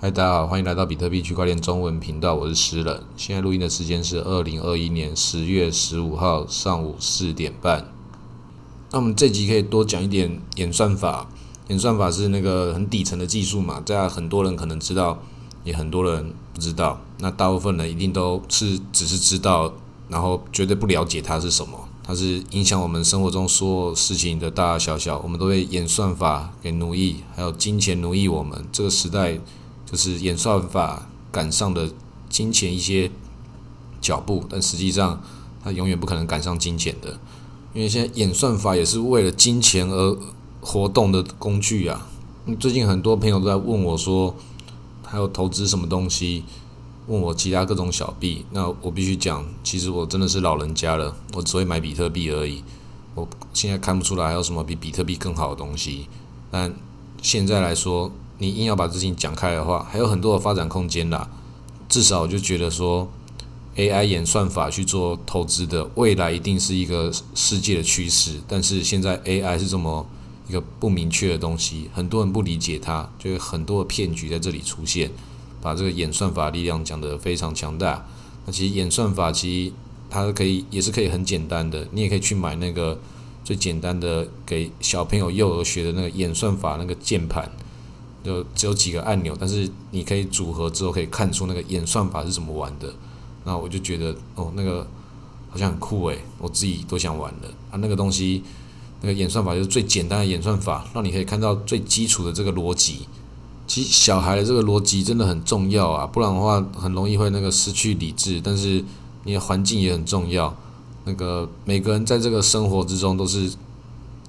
嗨，大家好，欢迎来到比特币区块链中文频道，我是诗人。现在录音的时间是二零二一年十月十五号上午四点半。那我们这集可以多讲一点演算法。演算法是那个很底层的技术嘛，在很多人可能知道，也很多人不知道。那大部分人一定都是只是知道，然后绝对不了解它是什么。它是影响我们生活中所有事情的大大小小，我们都被演算法给奴役，还有金钱奴役我们。这个时代。就是演算法赶上的金钱一些脚步，但实际上它永远不可能赶上金钱的，因为现在演算法也是为了金钱而活动的工具啊。最近很多朋友都在问我说，还有投资什么东西？问我其他各种小币，那我必须讲，其实我真的是老人家了，我只会买比特币而已。我现在看不出来还有什么比比特币更好的东西，但现在来说。你硬要把事情讲开的话，还有很多的发展空间啦。至少我就觉得说，AI 演算法去做投资的未来一定是一个世界的趋势。但是现在 AI 是这么一个不明确的东西，很多人不理解它，就有很多的骗局在这里出现，把这个演算法力量讲得非常强大。那其实演算法其实它可以也是可以很简单的，你也可以去买那个最简单的给小朋友幼儿学的那个演算法那个键盘。就只有几个按钮，但是你可以组合之后可以看出那个演算法是怎么玩的。那我就觉得哦，那个好像很酷诶，我自己都想玩的啊。那个东西，那个演算法就是最简单的演算法，让你可以看到最基础的这个逻辑。其实小孩的这个逻辑真的很重要啊，不然的话很容易会那个失去理智。但是你的环境也很重要。那个每个人在这个生活之中都是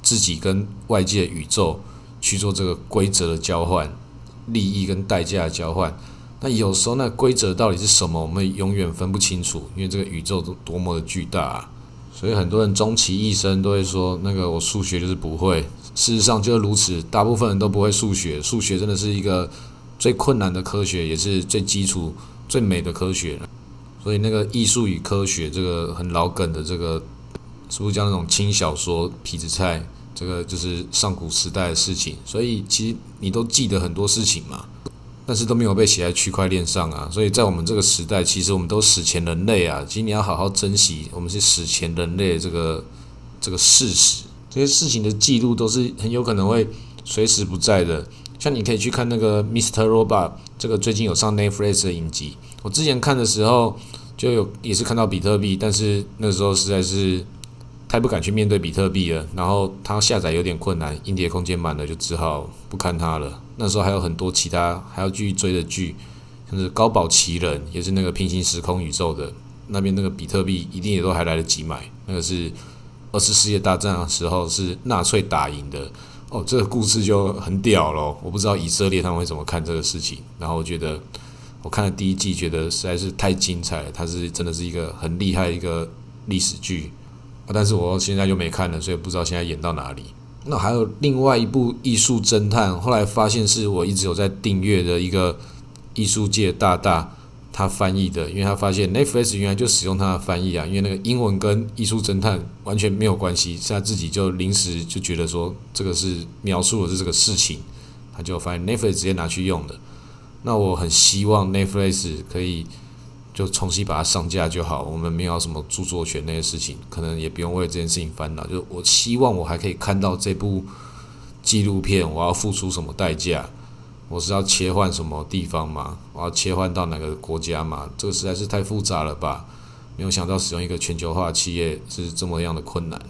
自己跟外界宇宙。去做这个规则的交换，利益跟代价的交换。那有时候那规则到底是什么，我们永远分不清楚，因为这个宇宙多么的巨大啊！所以很多人终其一生都会说，那个我数学就是不会。事实上就是如此，大部分人都不会数学。数学真的是一个最困难的科学，也是最基础、最美的科学。所以那个艺术与科学这个很老梗的这个，是不是叫那种轻小说、痞子菜？这个就是上古时代的事情，所以其实你都记得很多事情嘛，但是都没有被写在区块链上啊。所以在我们这个时代，其实我们都史前人类啊，其实你要好好珍惜我们是史前人类这个这个事实，这些事情的记录都是很有可能会随时不在的。像你可以去看那个 Mr. Robot，这个最近有上 Netflix 的影集，我之前看的时候就有也是看到比特币，但是那时候实在是。太不敢去面对比特币了，然后它下载有点困难，硬碟空间满了，就只好不看它了。那时候还有很多其他还要继续追的剧，像是《高保奇人》，也是那个平行时空宇宙的那边那个比特币一定也都还来得及买。那个是二次世界大战的时候是纳粹打赢的哦，这个故事就很屌咯。我不知道以色列他们会怎么看这个事情。然后我觉得我看了第一季，觉得实在是太精彩了，它是真的是一个很厉害一个历史剧。但是我现在又没看了，所以不知道现在演到哪里。那还有另外一部《艺术侦探》，后来发现是我一直有在订阅的一个艺术界大大他翻译的，因为他发现 Netflix 原来就使用他的翻译啊，因为那个英文跟《艺术侦探》完全没有关系，是他自己就临时就觉得说这个是描述的是这个事情，他就发现 Netflix 直接拿去用的。那我很希望 Netflix 可以。就重新把它上架就好，我们没有什么著作权那些事情，可能也不用为这件事情烦恼。就我希望我还可以看到这部纪录片，我要付出什么代价？我是要切换什么地方吗？我要切换到哪个国家吗？这个实在是太复杂了吧！没有想到使用一个全球化企业是这么样的困难。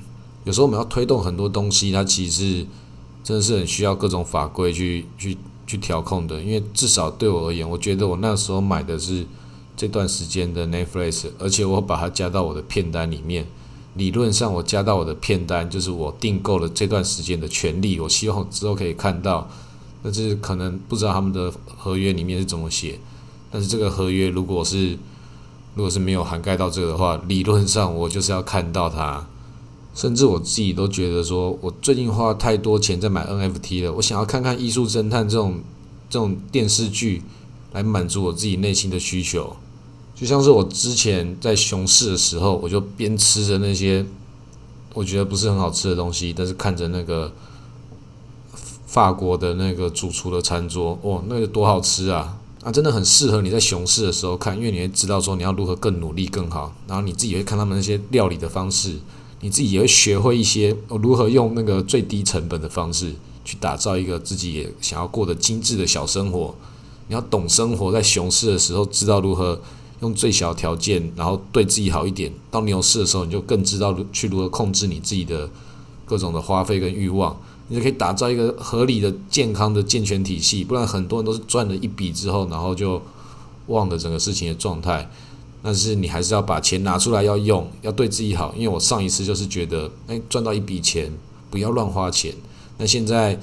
有时候我们要推动很多东西，它其实真的是很需要各种法规去去去调控的。因为至少对我而言，我觉得我那时候买的是。这段时间的 Netflix，而且我把它加到我的片单里面。理论上，我加到我的片单就是我订购了这段时间的权利。我希望之后可以看到，但是可能不知道他们的合约里面是怎么写。但是这个合约如果是如果是没有涵盖到这个的话，理论上我就是要看到它。甚至我自己都觉得说，我最近花太多钱在买 NFT 了。我想要看看《艺术侦探》这种这种电视剧，来满足我自己内心的需求。就像是我之前在熊市的时候，我就边吃着那些我觉得不是很好吃的东西，但是看着那个法国的那个主厨的餐桌，哇，那个多好吃啊！啊，真的很适合你在熊市的时候看，因为你会知道说你要如何更努力更好，然后你自己会看他们那些料理的方式，你自己也会学会一些如何用那个最低成本的方式去打造一个自己也想要过得精致的小生活。你要懂生活，在熊市的时候知道如何用最小条件，然后对自己好一点。到牛市的时候，你就更知道去如何控制你自己的各种的花费跟欲望。你就可以打造一个合理的、健康的健全体系，不然很多人都是赚了一笔之后，然后就忘了整个事情的状态。但是你还是要把钱拿出来要用，要对自己好。因为我上一次就是觉得，哎，赚到一笔钱不要乱花钱。那现在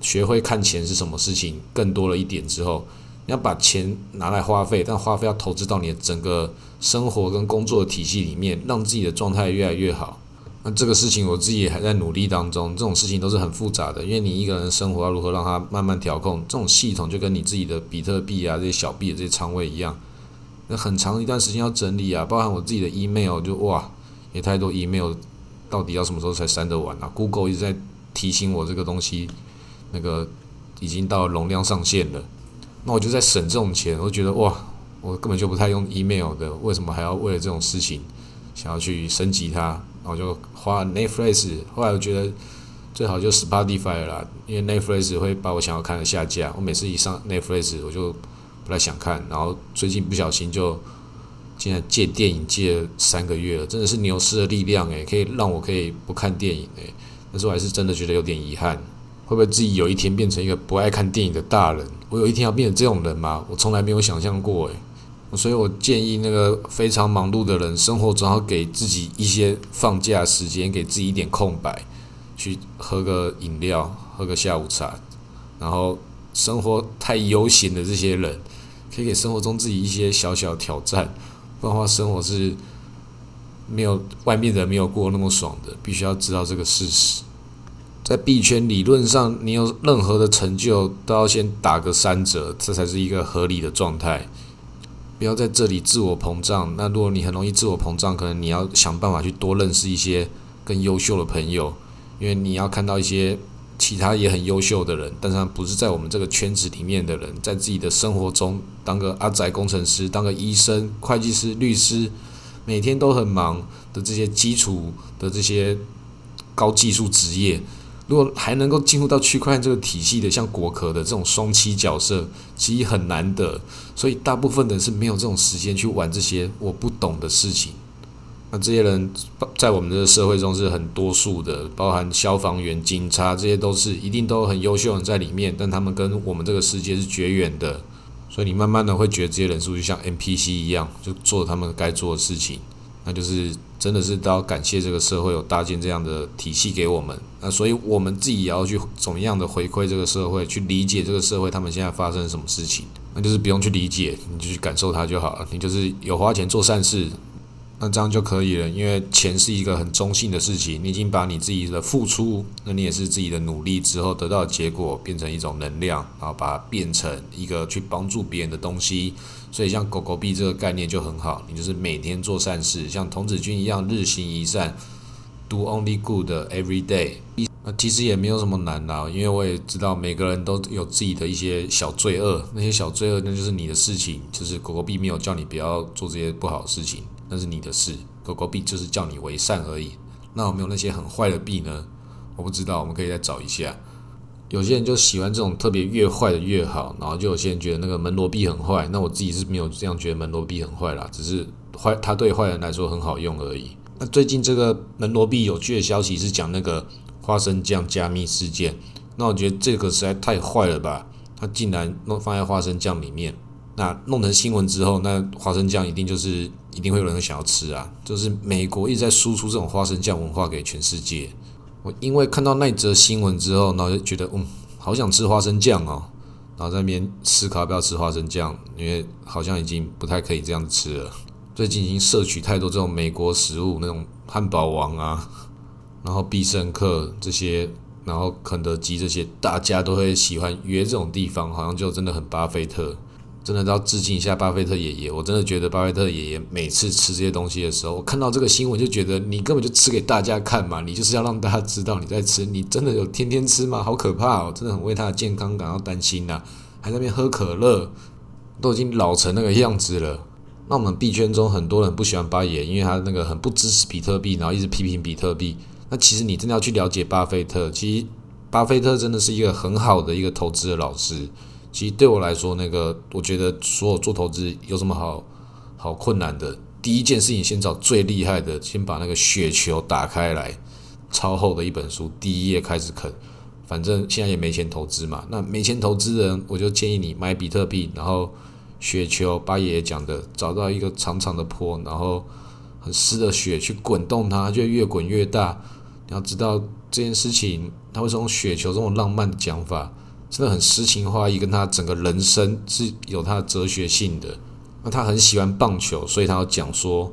学会看钱是什么事情更多了一点之后，你要把钱拿来花费，但花费要投资到你的整个生活跟工作的体系里面，让自己的状态越来越好。那这个事情我自己还在努力当中，这种事情都是很复杂的，因为你一个人生活要如何让它慢慢调控，这种系统就跟你自己的比特币啊这些小币的这些仓位一样，那很长一段时间要整理啊，包含我自己的 email 就哇，也太多 email，到底要什么时候才删得完啊？Google 一直在提醒我这个东西，那个已经到容量上限了，那我就在省这种钱，我觉得哇，我根本就不太用 email 的，为什么还要为了这种事情想要去升级它？然后就花 Netflix，后来我觉得最好就 Spotify 啦，因为 Netflix 会把我想要看的下架。我每次一上 Netflix，我就不太想看。然后最近不小心就现在借电影借了三个月了，真的是牛市的力量诶，可以让我可以不看电影诶。但是我还是真的觉得有点遗憾，会不会自己有一天变成一个不爱看电影的大人？我有一天要变成这种人吗？我从来没有想象过诶。所以我建议那个非常忙碌的人，生活总要给自己一些放假时间，给自己一点空白，去喝个饮料，喝个下午茶，然后生活太悠闲的这些人，可以给生活中自己一些小小挑战，不然的话生活是没有外面的没有过那么爽的，必须要知道这个事实。在币圈理论上，你有任何的成就都要先打个三折，这才是一个合理的状态。不要在这里自我膨胀。那如果你很容易自我膨胀，可能你要想办法去多认识一些更优秀的朋友，因为你要看到一些其他也很优秀的人，但是他不是在我们这个圈子里面的人，在自己的生活中当个阿宅工程师、当个医生、会计师、律师，每天都很忙的这些基础的这些高技术职业。如果还能够进入到区块链这个体系的，像果壳的这种双栖角色，其实很难得。所以大部分人是没有这种时间去玩这些我不懂的事情。那这些人在我们的社会中是很多数的，包含消防员、警察，这些都是一定都很优秀人在里面，但他们跟我们这个世界是绝缘的。所以你慢慢的会觉得这些人是不是像 NPC 一样，就做他们该做的事情？那就是真的是都要感谢这个社会有搭建这样的体系给我们，那所以我们自己也要去怎么样的回馈这个社会，去理解这个社会他们现在发生什么事情，那就是不用去理解，你就去感受它就好了，你就是有花钱做善事。那这样就可以了，因为钱是一个很中性的事情。你已经把你自己的付出，那你也是自己的努力之后得到的结果，变成一种能量，然后把它变成一个去帮助别人的东西。所以像狗狗币这个概念就很好，你就是每天做善事，像童子军一样日行一善，do only good every day。那其实也没有什么难的，因为我也知道每个人都有自己的一些小罪恶，那些小罪恶那就是你的事情，就是狗狗币没有叫你不要做这些不好的事情。那是你的事，狗狗币就是叫你为善而已。那有没有那些很坏的币呢？我不知道，我们可以再找一下。有些人就喜欢这种特别越坏的越好，然后就有些人觉得那个门罗币很坏。那我自己是没有这样觉得门罗币很坏啦，只是坏，它对坏人来说很好用而已。那最近这个门罗币有趣的消息是讲那个花生酱加密事件。那我觉得这个实在太坏了吧？它竟然弄放在花生酱里面。那弄成新闻之后，那花生酱一定就是一定会有人想要吃啊！就是美国一直在输出这种花生酱文化给全世界。我因为看到那则新闻之后，然后就觉得，嗯，好想吃花生酱哦。然后在那边思考要不要吃花生酱，因为好像已经不太可以这样子吃了。最近已经摄取太多这种美国食物，那种汉堡王啊，然后必胜客这些，然后肯德基这些，大家都会喜欢约这种地方，好像就真的很巴菲特。真的要致敬一下巴菲特爷爷，我真的觉得巴菲特爷爷每次吃这些东西的时候，我看到这个新闻就觉得你根本就吃给大家看嘛，你就是要让大家知道你在吃，你真的有天天吃吗？好可怕哦，真的很为他的健康感到担心呐，还在那边喝可乐，都已经老成那个样子了。那我们币圈中很多人不喜欢巴爷，因为他那个很不支持比特币，然后一直批评比特币。那其实你真的要去了解巴菲特，其实巴菲特真的是一个很好的一个投资的老师。其实对我来说，那个我觉得所有做投资有什么好好困难的？第一件事情，先找最厉害的，先把那个雪球打开来，超厚的一本书，第一页开始啃。反正现在也没钱投资嘛，那没钱投资人，我就建议你买比特币，然后雪球，八爷爷讲的，找到一个长长的坡，然后很湿的雪去滚动它，就越滚越大。你要知道这件事情，他会从雪球这种浪漫的讲法，真的很诗情画意，跟他整个人生是有他的哲学性的。那他很喜欢棒球，所以他要讲说，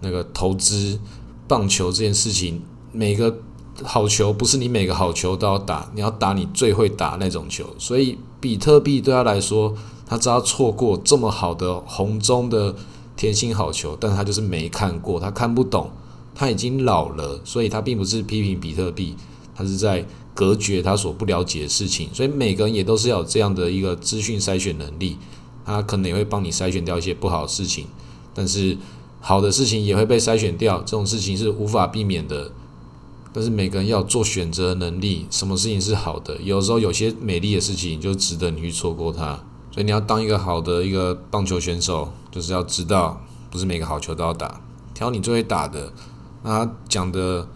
那个投资棒球这件事情，每个好球不是你每个好球都要打，你要打你最会打那种球。所以比特币对他来说，他知道错过这么好的红中的甜心好球，但他就是没看过，他看不懂，他已经老了，所以他并不是批评比特币，他是在隔绝他所不了解的事情。所以每个人也都是要有这样的一个资讯筛选能力。他可能也会帮你筛选掉一些不好的事情，但是好的事情也会被筛选掉，这种事情是无法避免的。但是每个人要做选择能力，什么事情是好的？有时候有些美丽的事情就值得你去错过它。所以你要当一个好的一个棒球选手，就是要知道不是每个好球都要打，挑你最会打的。那他讲的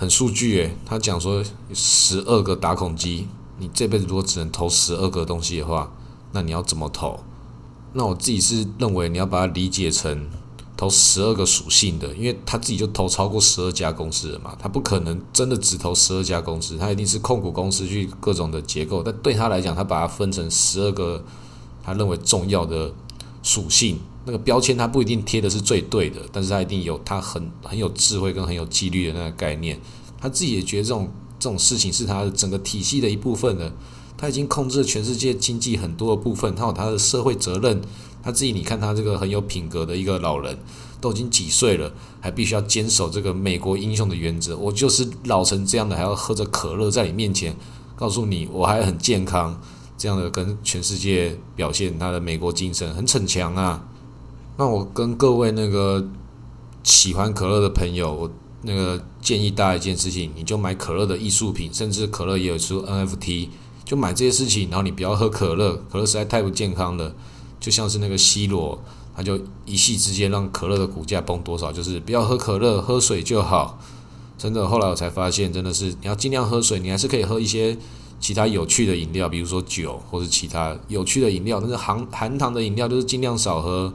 很数据诶，他讲说十二个打孔机，你这辈子如果只能投十二个东西的话，那你要怎么投？那我自己是认为你要把它理解成投十二个属性的，因为他自己就投超过十二家公司了嘛，他不可能真的只投十二家公司，他一定是控股公司去各种的结构，但对他来讲，他把它分成十二个他认为重要的属性，那个标签他不一定贴的是最对的，但是他一定有他很很有智慧跟很有纪律的那个概念，他自己也觉得这种这种事情是他的整个体系的一部分的。他已经控制了全世界经济很多的部分，他有他的社会责任。他自己，你看他这个很有品格的一个老人，都已经几岁了，还必须要坚守这个美国英雄的原则。我就是老成这样的，还要喝着可乐在你面前告诉你我还很健康，这样的跟全世界表现他的美国精神很 逞强啊。那我跟各位那个喜欢可乐的朋友，我那个建议大家一件事情，你就买可乐的艺术品，甚至可乐也有出 NFT。就买这些事情，然后你不要喝可乐，可乐实在太不健康了。就像是那个 C 罗，他就一夕之间让可乐的股价崩多少，就是不要喝可乐，喝水就好。真的，后来我才发现，真的是你要尽量喝水，你还是可以喝一些其他有趣的饮料，比如说酒或者其他有趣的饮料。但是含含糖的饮料就是尽量少喝，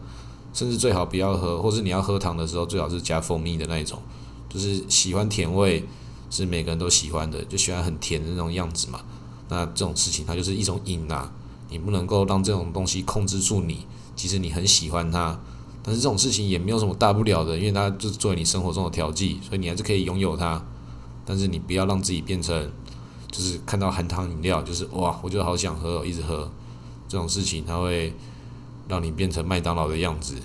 甚至最好不要喝，或是你要喝糖的时候，最好是加蜂蜜的那一种。就是喜欢甜味，是每个人都喜欢的，就喜欢很甜的那种样子嘛。那这种事情，它就是一种瘾呐，你不能够让这种东西控制住你。其实你很喜欢它，但是这种事情也没有什么大不了的，因为它就是作为你生活中的调剂，所以你还是可以拥有它。但是你不要让自己变成，就是看到含糖饮料，就是哇，我就好想喝，一直喝，这种事情它会让你变成麦当劳的样子。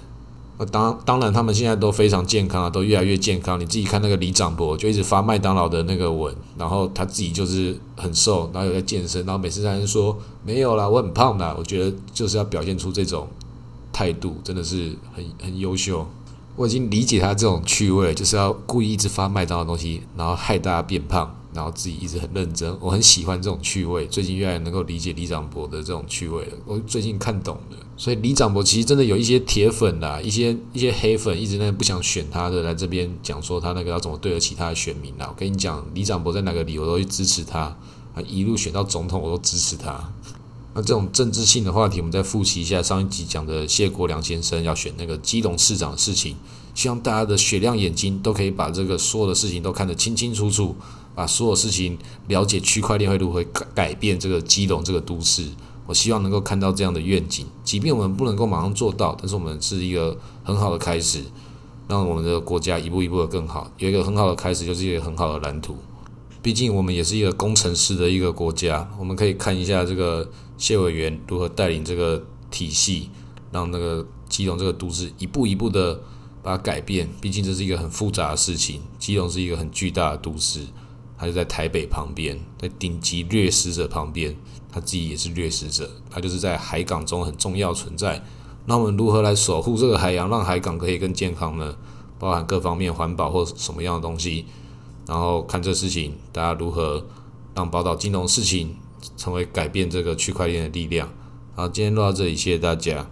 那当当然，他们现在都非常健康啊，都越来越健康。你自己看那个李长博，就一直发麦当劳的那个文，然后他自己就是很瘦，然后有在健身，然后每次在说没有啦，我很胖的。我觉得就是要表现出这种态度，真的是很很优秀。我已经理解他这种趣味，就是要故意一直发麦当劳东西，然后害大家变胖。然后自己一直很认真，我很喜欢这种趣味。最近越来越能够理解李长博的这种趣味了。我最近看懂了，所以李长博其实真的有一些铁粉啦，一些一些黑粉一直在不想选他的，来这边讲说他那个要怎么对得起他的选民啦。我跟你讲，李长博在哪个理由都去支持他，啊，一路选到总统我都支持他。那这种政治性的话题，我们再复习一下上一集讲的谢国良先生要选那个基隆市长的事情，希望大家的雪亮眼睛都可以把这个所有的事情都看得清清楚楚。把所有事情了解区块链会如何改改变这个基隆这个都市，我希望能够看到这样的愿景。即便我们不能够马上做到，但是我们是一个很好的开始，让我们的国家一步一步的更好。有一个很好的开始，就是一个很好的蓝图。毕竟我们也是一个工程师的一个国家，我们可以看一下这个谢委员如何带领这个体系，让那个基隆这个都市一步一步的把它改变。毕竟这是一个很复杂的事情，基隆是一个很巨大的都市。它就在台北旁边，在顶级掠食者旁边，它自己也是掠食者。它就是在海港中很重要存在。那我们如何来守护这个海洋，让海港可以更健康呢？包含各方面环保或什么样的东西，然后看这事情，大家如何让宝岛金融事情成为改变这个区块链的力量。好，今天录到这里，谢谢大家。